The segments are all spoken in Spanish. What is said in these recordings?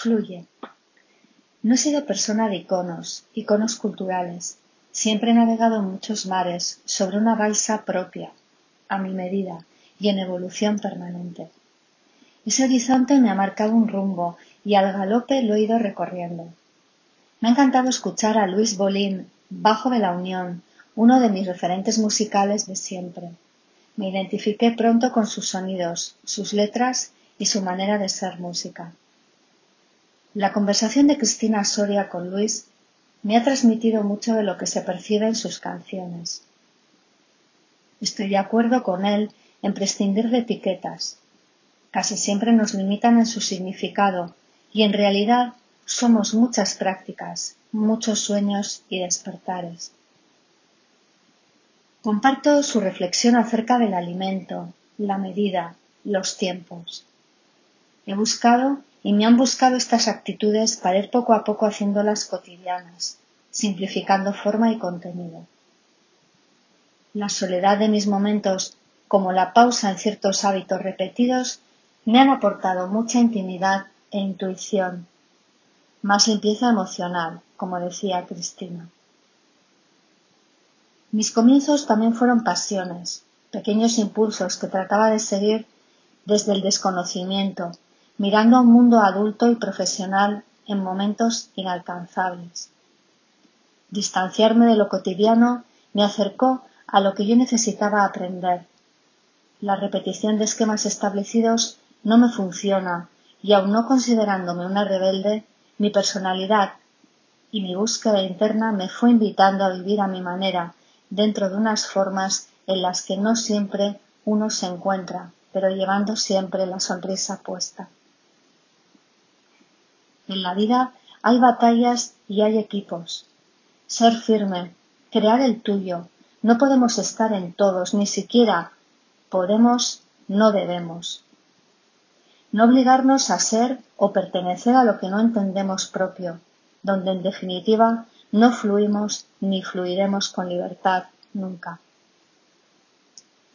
Fluye. No he sido persona de iconos, iconos culturales. Siempre he navegado en muchos mares, sobre una balsa propia, a mi medida y en evolución permanente. Ese horizonte me ha marcado un rumbo y al galope lo he ido recorriendo. Me ha encantado escuchar a Luis Bolín, bajo de la Unión, uno de mis referentes musicales de siempre. Me identifiqué pronto con sus sonidos, sus letras y su manera de ser música. La conversación de Cristina Soria con Luis me ha transmitido mucho de lo que se percibe en sus canciones. Estoy de acuerdo con él en prescindir de etiquetas. Casi siempre nos limitan en su significado y en realidad somos muchas prácticas, muchos sueños y despertares. Comparto su reflexión acerca del alimento, la medida, los tiempos. He buscado y me han buscado estas actitudes para ir poco a poco haciéndolas cotidianas, simplificando forma y contenido. La soledad de mis momentos, como la pausa en ciertos hábitos repetidos, me han aportado mucha intimidad e intuición, más limpieza emocional, como decía Cristina. Mis comienzos también fueron pasiones, pequeños impulsos que trataba de seguir desde el desconocimiento, mirando a un mundo adulto y profesional en momentos inalcanzables. Distanciarme de lo cotidiano me acercó a lo que yo necesitaba aprender. La repetición de esquemas establecidos no me funciona y aun no considerándome una rebelde, mi personalidad y mi búsqueda interna me fue invitando a vivir a mi manera, dentro de unas formas en las que no siempre uno se encuentra, pero llevando siempre la sonrisa puesta. En la vida hay batallas y hay equipos. Ser firme, crear el tuyo. No podemos estar en todos, ni siquiera podemos, no debemos. No obligarnos a ser o pertenecer a lo que no entendemos propio, donde en definitiva no fluimos ni fluiremos con libertad nunca.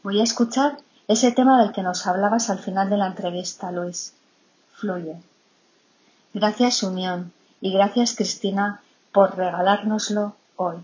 Voy a escuchar ese tema del que nos hablabas al final de la entrevista, Luis. Fluye. Gracias Unión y gracias Cristina por regalárnoslo hoy.